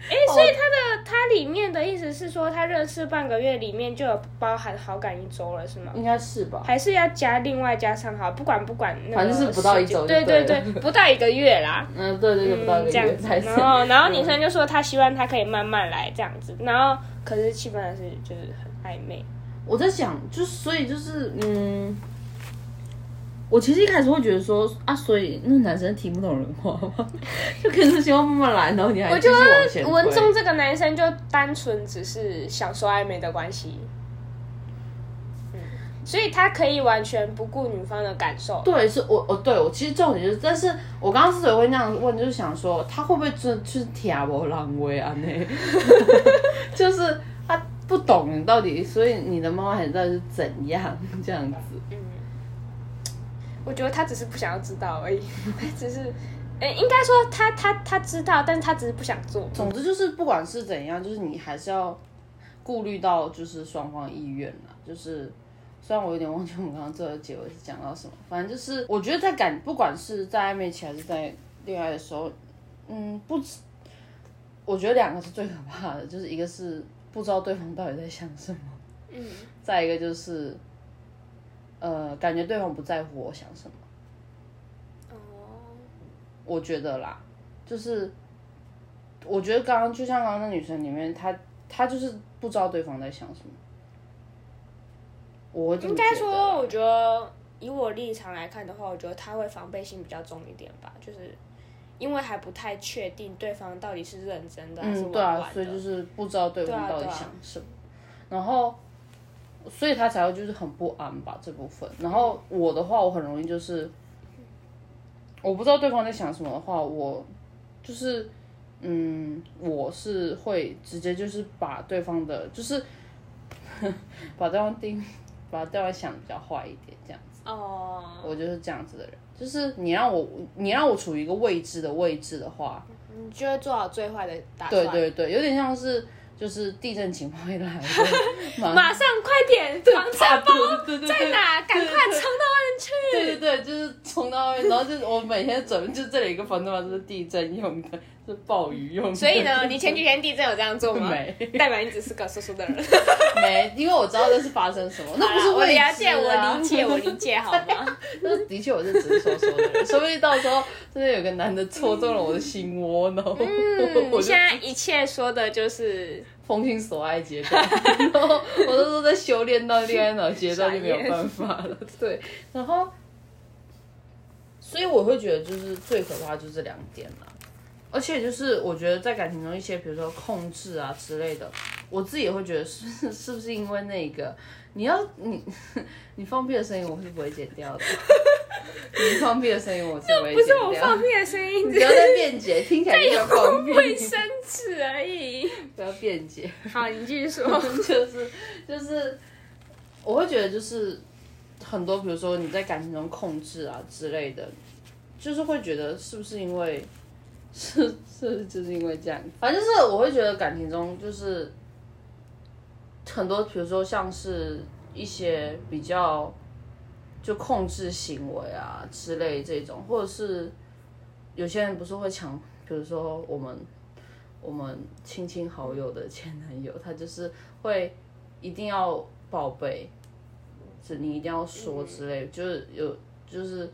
哎、所以他的他里面的意思是说，他认识半个月里面就有包含好感一周了，是吗？应该是吧？还是要加另外加上好，不管不管那个反正是不到一周对对对对，不到一个月啦。嗯，对对对，不到一个这样子。然后然后女生就说她希望他可以慢慢来这样子，然后可是气氛还是就是很暧昧。我在想，就是所以就是嗯，我其实一开始会觉得说啊，所以那男生听不懂人话吗？[LAUGHS] 就可是希望慢慢来，然后你还我觉得文中这个男生就单纯只是享受暧昧的关系，嗯，所以他可以完全不顾女方的感受。对，是我我对我其实重点就是，但是我刚刚之所以会那样问，就是想说他会不会真的 [LAUGHS] 就是听我狼威啊？那就是他不懂你到底，所以你的妈妈还到底是怎样这样子？嗯我觉得他只是不想要知道而已，他 [LAUGHS] 只是，诶、应该说他他他知道，但是他只是不想做。总之就是不管是怎样，就是你还是要顾虑到就是双方意愿啦。就是虽然我有点忘记我们刚刚最后结尾是讲到什么，反正就是我觉得在感不管是在暧昧期还是在恋爱的时候，嗯，不止，我觉得两个是最可怕的，就是一个是不知道对方到底在想什么，嗯，再一个就是呃，感觉对方不在乎我想什么。哦，我觉得啦，就是我觉得刚刚就像刚刚那女生里面，她她就是不知道对方在想什么。我应该说，我觉得以我立场来看的话，我觉得他会防备心比较重一点吧，就是因为还不太确定对方到底是认真的还是嗯，对啊。所以就是不知道对方到底想什么，然后所以他才会就是很不安吧这部分。然后我的话，我很容易就是我不知道对方在想什么的话，我就是嗯，我是会直接就是把对方的，就是 [LAUGHS] 把对方盯，把对方想的比较坏一点这样子。哦，我就是这样子的人，就是你让我你让我处于一个未知的位置的话，你就会做好最坏的打算。对对对，有点像是就是地震情况一来，就 [LAUGHS] 马马上快点，防尘包在哪？赶快冲到外面去。对对对，就是冲到外面，然后就是我每天准备，就这里一个防尘包是地震用的，是暴雨用的。所以呢，你前几天地震有这样做吗？没代表你只是个说说的人。[LAUGHS] 没，因为我知道这是发生什么，那不是我了解，我理解，我理解，好吗？[LAUGHS] 那的确我是只是说说的人，说不定到时候真的有个男的戳中了我的心窝，然后我嗯，现在一切说的就是封心所爱阶段，[LAUGHS] 然后我都说在修炼到恋爱脑阶段就没有办法了，对，然后，所以我会觉得就是最可怕就是这两点啦，而且就是我觉得在感情中一些比如说控制啊之类的，我自己也会觉得是是不是因为那个你要你 [LAUGHS] 你放屁的声音我是不会剪掉的，你放屁的声音我是不会不剪掉，是我放屁的声音，你不要再辩解，听起来就像放屁，卫生纸而已。不要辩解。好，你继续说。[LAUGHS] 就是就是，我会觉得就是很多，比如说你在感情中控制啊之类的，就是会觉得是不是因为是是就是因为这样，反正就是我会觉得感情中就是很多，比如说像是一些比较就控制行为啊之类这种，或者是有些人不是会抢，比如说我们。我们亲亲好友的前男友，他就是会一定要报备，是你一定要说之类，就是有就是，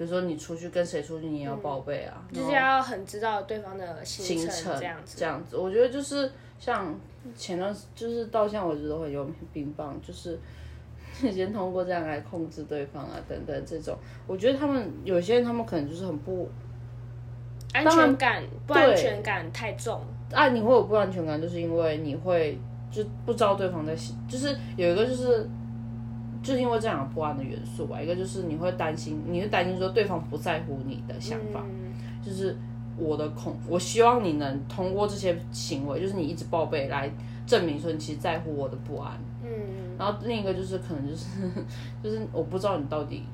比如说你出去跟谁出去，你也要报备啊，就是要很知道对方的行行程这样子。这样子，我觉得就是像前段就是到现在为止都很有冰棒，就是先通过这样来控制对方啊等等这种，我觉得他们有些人他们可能就是很不安全感不安全感太重。啊，你会有不安全感，就是因为你会就不知道对方在，就是有一个就是就是因为这两个不安的元素吧，一个就是你会担心，你会担心说对方不在乎你的想法，嗯就是我的恐，我希望你能通过这些行为，就是你一直报备来证明说你其实在乎我的不安。嗯，然后另一个就是可能就是 [LAUGHS] 就是我不知道你到底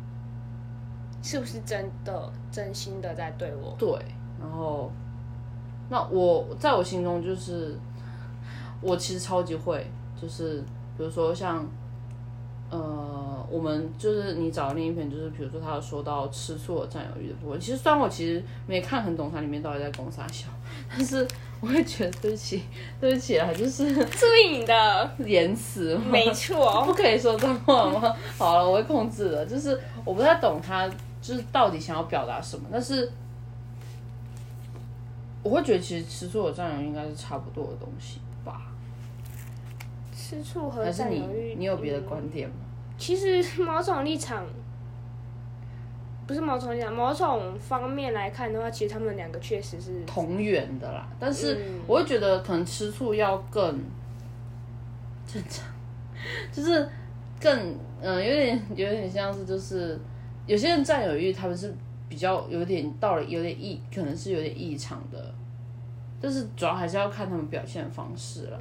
是不是真的真心的在对我？对，然后那我在我心中就是我其实超级会，就是比如说像呃，我们就是你找的另一篇，就是比如说他有说到吃醋的占有欲的部分。其实虽然我其实没看很懂它里面到底在攻啥笑，但是我会觉得对不起，对不起啊，就是注意你的，言辞没错不。可以说脏话吗？好了，我会控制的。就是我不太懂他，就是到底想要表达什么，但是我会觉得其实吃醋和占有欲应该是差不多的东西吧？吃醋和你占有欲，你有别的嗯观点吗？其实某种立场，不是某种立场，某种方面来看的话，其实他们两个确实是同源的啦，但是嗯我会觉得可能吃醋要更正常，就是更嗯、有点有点像是就是有些人占有欲他们是比较有点到了有点异，可能是有点异常的，但是主要还是要看他们表现的方式啦。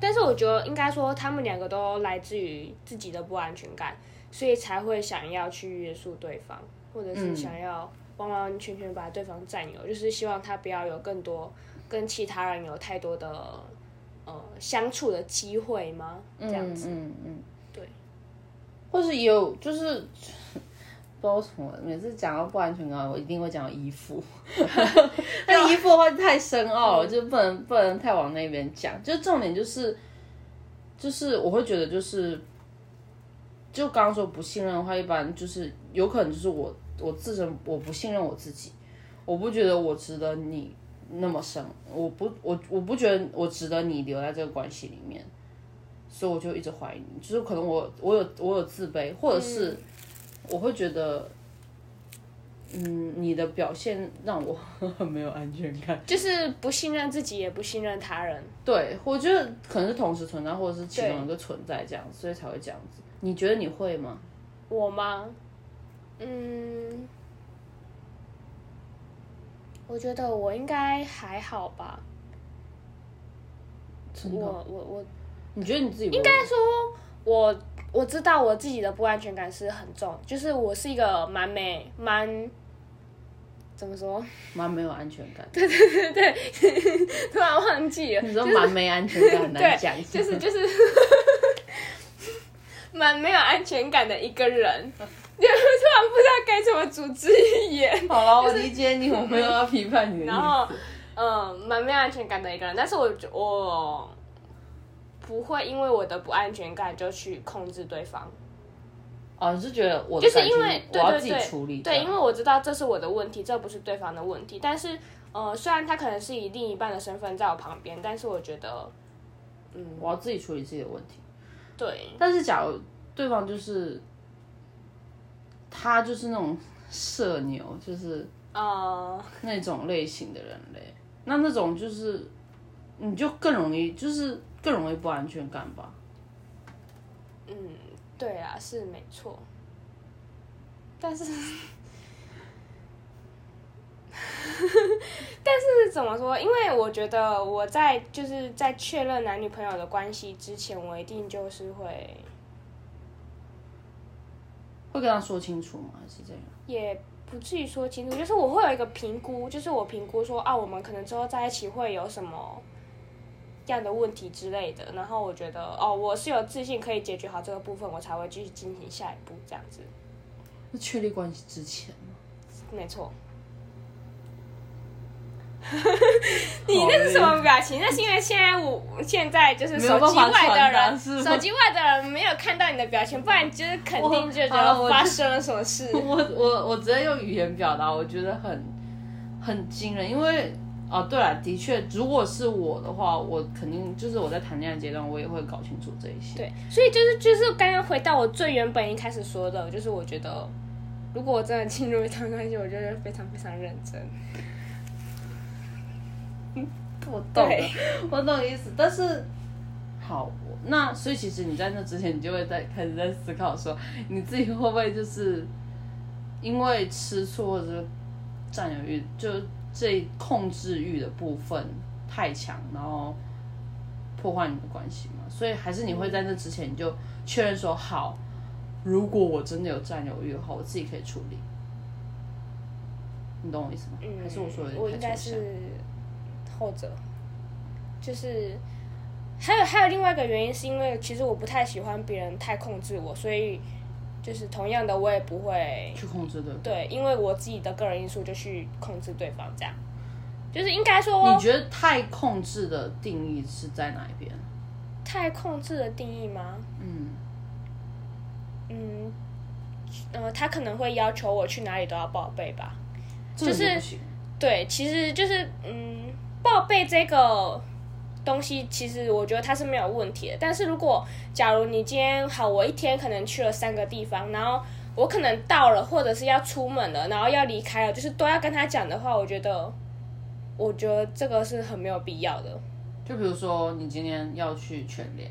但是我觉得应该说，他们两个都来自于自己的不安全感，所以才会想要去约束对方，或者是嗯想要完完全全把对方占有，就是希望他不要有更多跟其他人有太多的呃相处的机会吗？这样子，嗯嗯，对，或是有就是。不知道为什么，每次讲到不安全感，我一定会讲到依附。那依附的话太深奥了，就不能不能太往那边讲。就重点就是，就是我会觉得就是，就刚刚说不信任的话，一般就是有可能就是我我自身我不信任我自己，我不觉得我值得你那么深，我不我我不觉得我值得你留在这个关系里面，所以我就一直怀疑你，就是可能我我有我有自卑，或者是我会觉得。嗯，你的表现让我 [LAUGHS] 很没有安全感。就是不信任自己，也不信任他人。对，我觉得可能是同时存在，或者是其中一个存在这样，所以才会这样子。你觉得你会吗？我吗？嗯，我觉得我应该还好吧。我我我你觉得你自己应应该说，我我知道我自己的不安全感是很重，就是我是一个蛮没蛮怎么说？蛮没有安全感？[LAUGHS] 对对对对突然忘记了，你说蛮没安全感，[LAUGHS] 很难讲。就是就是 [LAUGHS] 蛮没有安全感的一个人，就突然不知道该怎么组织语言。好了，我理解你，我没有要批判你的意然后。，嗯，蛮没有安全感的一个人，但是我觉我不会因为我的不安全感就去控制对方，哦，你是觉得我的就是因为对我要自己对对处理？对，因为我知道这是我的问题，这不是对方的问题。但是，呃，虽然他可能是以另一半的身份在我旁边，但是我觉得，嗯，我要自己处理自己的问题。对，但是假如对方就是他就是那种社牛，就是呃，那种类型的人类，那那种就是你就更容易，就是更容易不安全感吧。嗯，对啊，是没错。但是，[LAUGHS] 但是怎么说？因为我觉得我在就是在确认男女朋友的关系之前，我一定就是会会跟他说清楚吗？还是这样？也不至于说清楚，就是我会有一个评估，就是我评估说啊，我们可能之后在一起会有什么样的问题之类的，然后我觉得哦，我是有自信可以解决好这个部分，我才会继续进行下一步这样子。那确立关系之前吗？没错。[LAUGHS] 你那是什么表情？那是因为现在我现在就是手机外的人，手机外的人没有看到你的表情，不然就是肯定就觉得发生了什么事。[LAUGHS] 我我我直接用语言表达，我觉得很很惊人，因为哦，对了，的确，如果是我的话，我肯定就是我在谈恋爱阶段，我也会搞清楚这一些。对，所以就是就是刚刚回到我最原本一开始说的，就是我觉得如果我真的进入一段关系，我就会非常非常认真。我懂了，我懂意思。但是，好，那所以其实你在那之前，你就会在开始在思考说，你自己会不会就是因为吃醋或者是占有欲，就这控制欲的部分太强，然后破坏你的关系嘛？所以还是你会在那之前你就确认说，好，如果我真的有占有欲的话，我自己可以处理。你懂我意思吗？还是我说的我？应该是后者，就是还有还有另外一个原因，是因为其实我不太喜欢别人太控制我，所以就是同样的我也不会去控制对方。对，因为我自己的个人因素就去控制对方，这样就是应该说你觉得太控制的定义是在哪一边？太控制的定义吗？嗯，嗯，呃，他可能会要求我去哪里都要报备吧。就是。对，其实就是嗯，报备这个东西，其实我觉得它是没有问题的。但是如果假如你今天好，我一天可能去了三个地方，然后我可能到了，或者是要出门了，然后要离开了，就是都要跟他讲的话，我觉得，我觉得这个是很没有必要的。就比如说你今天要去全联，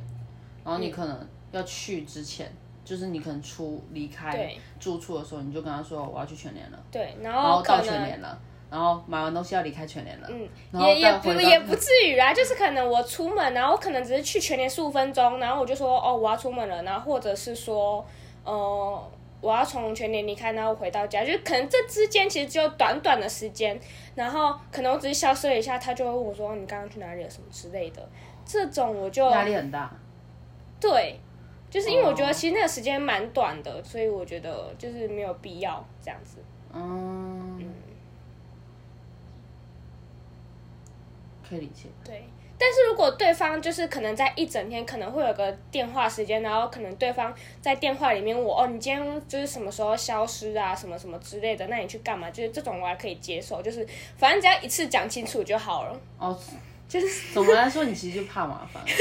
然后你可能要去之前，就是你可能出离开住处的时候，你就跟他说我要去全联了，对，然然后到全联了，然后买完东西要离开全联了，嗯，也也不也不至于啦，就是可能我出门，然后可能只是去全年十五分钟，然后我就说哦我要出门了，然后或者是说呃我要从全年离开，然后回到家，就可能这之间其实只有短短的时间，然后可能我只是消失了一下，他就会问我说你刚刚去哪里了什么之类的，这种我就压力很大。对，就是因为我觉哦得其实那个时间蛮短的，所以我觉得就是没有必要这样子。嗯，可以理解。对，但是如果对方就是可能在一整天可能会有个电话时间，然后可能对方在电话里面我哦，你今天就是什么时候消失啊，什么什么之类的，那你去干嘛？就是这种我还可以接受，就是反正只要一次讲清楚就好了。哦，就是总的来说，你其实就怕麻烦。[LAUGHS]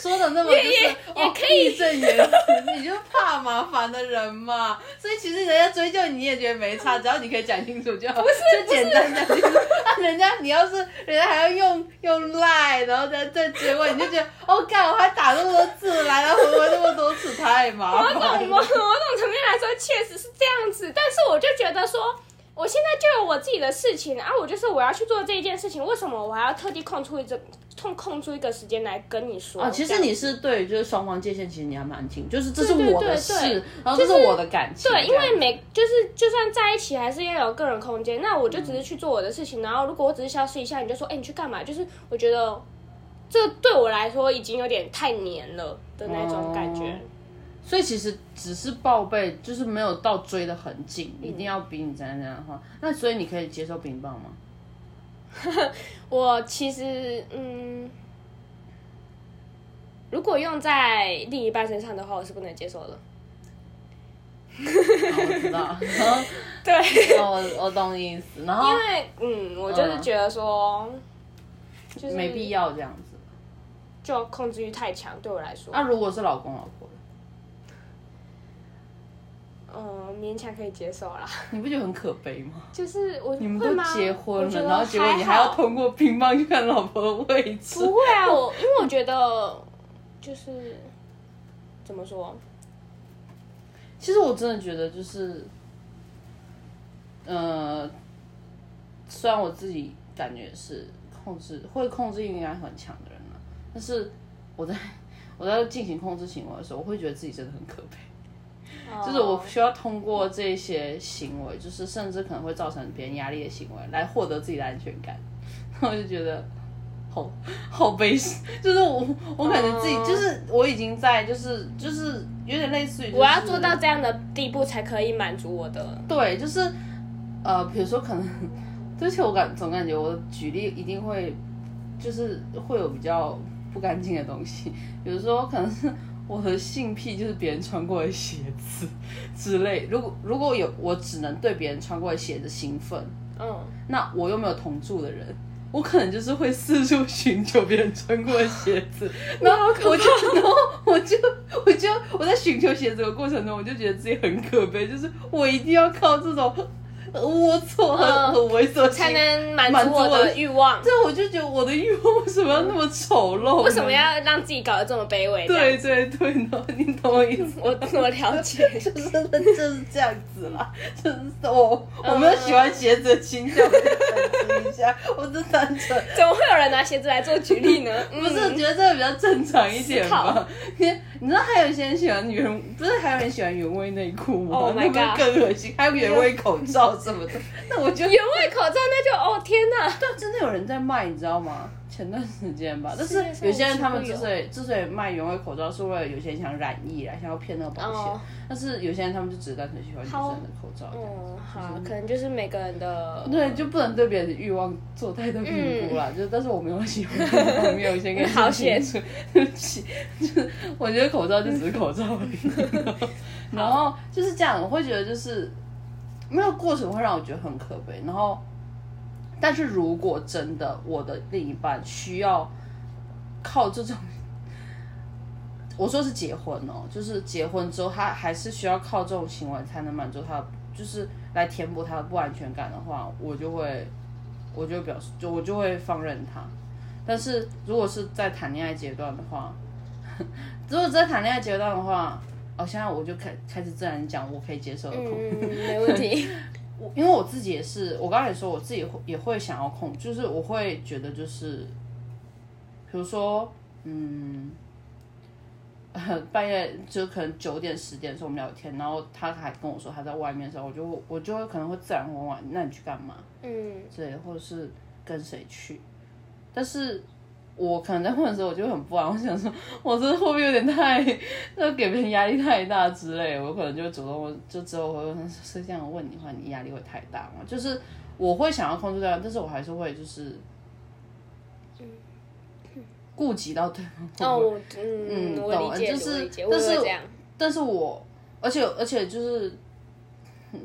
说的那么就是也哦可以义正言辞，你就怕麻烦的人嘛。[LAUGHS] 所以其实人家追究你也觉得没差，只要你可以讲清楚就好，就简单讲清楚。啊，[LAUGHS] 人家你要是人家还要用用赖，然后再再追问，你就觉得 [LAUGHS] 哦，干我还打那么多字来来回回那么多次，太麻我懂，烦我我了。种层面来说确实是这样子，但是我就觉得说。我现在就有我自己的事情啊，我就是我要去做这一件事情，为什么我还要特地空出一个空空出一个时间来跟你说？啊，其实你是对就是双方界限，其实你还蛮清，就是这是我的对事对，然后这是我的感情。对，因为每就是就算在一起，还是要有个人空间。那我就只是去做我的事情，然后如果我只是消失一下，你就说，哎、你去干嘛？就是我觉得这对我来说已经有点太黏了的那种感觉。哦所以其实只是报备，就是没有到追的很紧，一定要比你怎样怎样的话，那所以你可以接受冰棒吗？[LAUGHS] 我其实嗯，如果用在另一半身上的话，我是不能接受的。好我知道，[LAUGHS] 对，我我懂你意思，然后因为嗯，我就是觉得说，就是没必要这样子。就控制欲太强，对我来说，那、如果是老公老婆的，嗯，勉强可以接受啦。[LAUGHS] 你不觉得很可悲吗？就是我你们都结婚了，然后结果你还要通过乒乓去看老婆的位置，不会啊，我因为我觉得就是怎么说，其实我真的觉得就是，呃，虽然我自己感觉是控制会控制欲应该很强的人了，但是我在我在进行控制行为的时候，我会觉得自己真的很可悲。就是我需要通过这些行为，就是甚至可能会造成别人压力的行为，来获得自己的安全感。[LAUGHS] 我就觉得好好悲伤，就是我我可能自己、哦就是我已经在就是就是有点类似于、就是、我要做到这样的地步才可以满足我的。对，就是呃，比如说可能，而且我感总感觉我举例一定会就是会有比较不干净的东西，比如说可能是我的性癖就是别人穿过的鞋子之类。如果如果有我只能对别人穿过的鞋子兴奋，嗯，那我又没有同住的人。我可能就是会四处寻求别人穿过的鞋子，[LAUGHS] 然后我就，然后我就，我就我在寻求鞋子的过程中，我就觉得自己很可悲，就是我一定要靠这种龌龊、很嗯很猥琐，[LAUGHS] 才能满满足我的的欲望。[LAUGHS] 对我就觉得我的欲望为什么要那么丑陋？为什么要让自己搞得这么卑微？对对对，你懂我意思？[LAUGHS] 我我了解。就是就是这样子啦，就是我我没有喜欢鞋子的倾向，一下，我是单纯怎么会有人拿鞋子来做举例呢？不是嗯觉得这个比较正常一点思考吧？因为你知道还有一些人喜欢原，不是还有人喜欢原味内裤吗 Oh 那更恶心，还有原味口罩什么的。[LAUGHS] 那我就原味口罩那就哦天哪！对，真的有人在卖，你知道吗？前段时间吧，但是有些人他们之所以之所以卖原味口罩，是为了有些人想染疫啊，想要骗那个保险。哦但是有些人他们就只是单纯喜欢女生的口罩。嗯，好，可能就是每个人的对，就不能对别人的欲望做太多评估啦。就但是我没有喜欢这方面，我先跟你好说清楚。对不起，就是我觉得口罩就只是口罩而已。[LAUGHS] 然后就是这样，我会觉得就是没有过程会让我觉得很可悲。然后，但是如果真的我的另一半需要靠这种。我说是结婚哦，就是结婚之后，他还是需要靠这种行为才能满足他，就是来填补他的不安全感的话，我就会，我就表示，就我就会放任他。但是如果是在谈恋爱阶段的话，如果在谈恋爱阶段的话，哦，现在我就开开始自然讲我可以接受的控嗯，[LAUGHS] 没问题。我因为我自己也是，我刚才也说我自己会也会想要控，就是我会觉得就是，比如说，嗯，呃 [LAUGHS] 半夜就可能九点十点的时候我们聊天，然后他还跟我说他在外面的时候，我就我就会可能会自然问问，那你去干嘛嗯，之类，或者是跟谁去，但是。我可能在问的时候，我就很不安。我想说，[LAUGHS] 我这会不会有点太，[LAUGHS] 那给别人压力太大之类？我可能就主动，就之后我会问，是这样问你的话，你压力会太大吗？就是我会想要控制掉，但是我还是会就是顾及到对方。哦，我嗯，嗯我理解，懂就是我理解，但是。但是我，而且而且就是，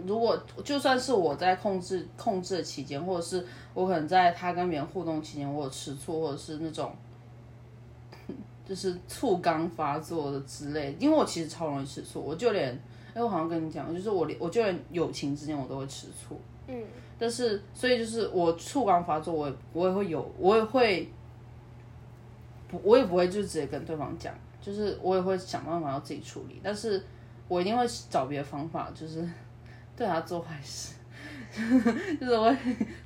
如果就算是我在控制控制的期间，或者是我可能在他跟别人互动期间，我有吃醋，或者是那种 [LAUGHS] 就是醋刚发作的之类，因为我其实超容易吃醋，我就连，哎，我好像跟你讲，就是我连我就连友情之间我都会吃醋，嗯，但是所以就是我醋刚发作，我也我也会有，我也会。不，我也不会就直接跟对方讲，就是我也会想办法要自己处理，但是我一定会找别的方法，就是对他做坏事，[LAUGHS] 就是我会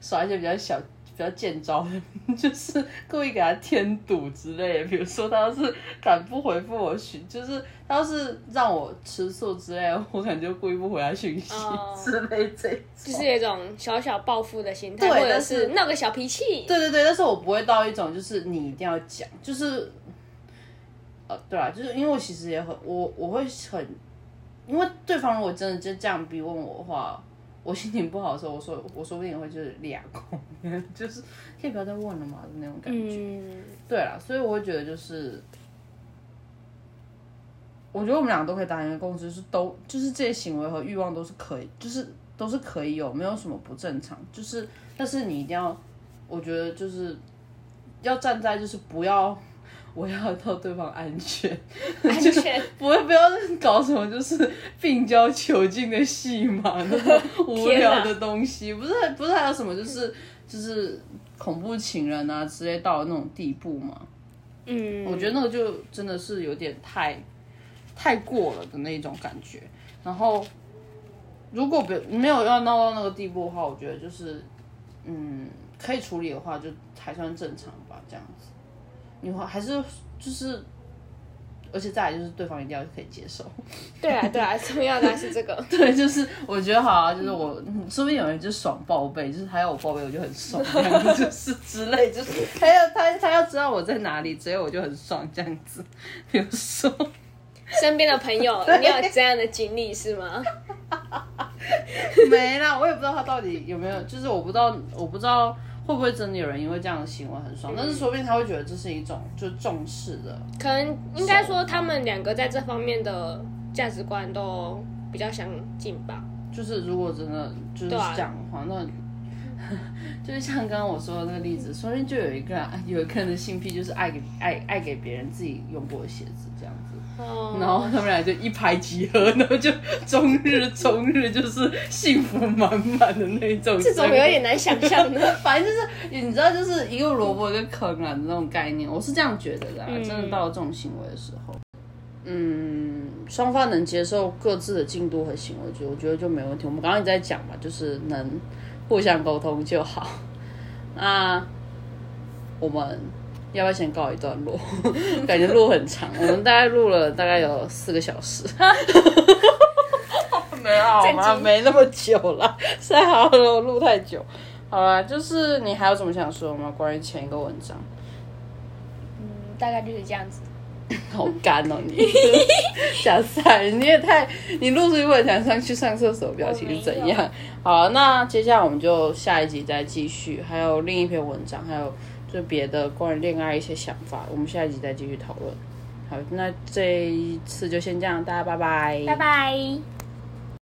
耍一些比较小、比较见招的，[LAUGHS] 就是故意给他添堵之类的。比如说他要是敢不回复我讯，就是他要是让我吃醋之类的，我可能就故意不回他讯息哦之类这种。就是有一种小小报复的心态，或者是是闹个小脾气。对对对，但是我不会到一种就是你一定要讲，就是，呃，对啊，就是因为我其实也很我我会很，因为对方如果真的就这样逼问我的话，我心情不好的时候，我说我说不定也会就是俩空，就是可以不要再问了嘛的那种感觉。嗯，对啦，所以我会觉得就是，我觉得我们俩都可以达成一个共识，就是都就是这些行为和欲望都是可以，就是都是可以有，没有什么不正常。就是，但是你一定要，我觉得就是要站在就是不要。我要到对方安全，安全。[LAUGHS] 不会不要搞什么就是病娇囚禁的戏嘛，那种 [LAUGHS] 无聊的东西。不是不是还有什么就是就是恐怖情人啊之类到那种地步嘛？嗯，我觉得那个就真的是有点太太过了的那种感觉。然后如果别没有要闹到那个地步的话，我觉得就是嗯可以处理的话，就还算正常吧，这样子。你会还是就是，而且再来就是对方一定要可以接受。对啊，对啊，[LAUGHS] 重要的是这个。[LAUGHS] 对，就是我觉得好啊，就是我，嗯说不定有人就爽报备，就是他要我报备，我就很爽，这样子就是之类，就是他要他他要知道我在哪里，所以我就很爽这样子。比如说，身边的朋友，[LAUGHS] 你有这样的经历是吗？没啦，我也不知道他到底有没有，就是我不知道，我不知道会不会真的有人因为这样的行为很爽，但是说不定他会觉得这是一种就是重视的，可能应该说他们两个在这方面的价值观都比较相近吧。就是如果真的就是这对啊样的话，那 [LAUGHS] 就是像刚刚我说的那个例子，说不定就有一个人有一个人的性癖就是爱给爱爱给别人自己用过的鞋子这样子。哦然后他们俩就一拍即合，然后就终日终日就是幸福满满的那种。这种有点难想象的。[LAUGHS] 反正就是你知道，就是一个萝卜一个坑啊的那种概念，我是这样觉得的、啊。嗯真的到了这种行为的时候，嗯，双方能接受各自的进度和行为，就我觉得就没问题。我们刚刚也在讲嘛，就是能互相沟通就好。那我们要不要先告一段落？[LAUGHS] 感觉录很长，我们大概录了大概有四个小时。[LAUGHS] 没有好吗？[LAUGHS] 没那么久了，太好了，我录太久。好啦，就是你还有什么想说吗？关于前一个文章，嗯，大概就是这样子。好干哦你，假赛，你也太，你录出去我也想上去上厕所，表情是怎样？好，那接下来我们就下一集再继续，还有另一篇文章，还有就别的关于恋爱一些想法，我们下一集再继续讨论。好，那这一次就先这样，大家拜拜，拜拜。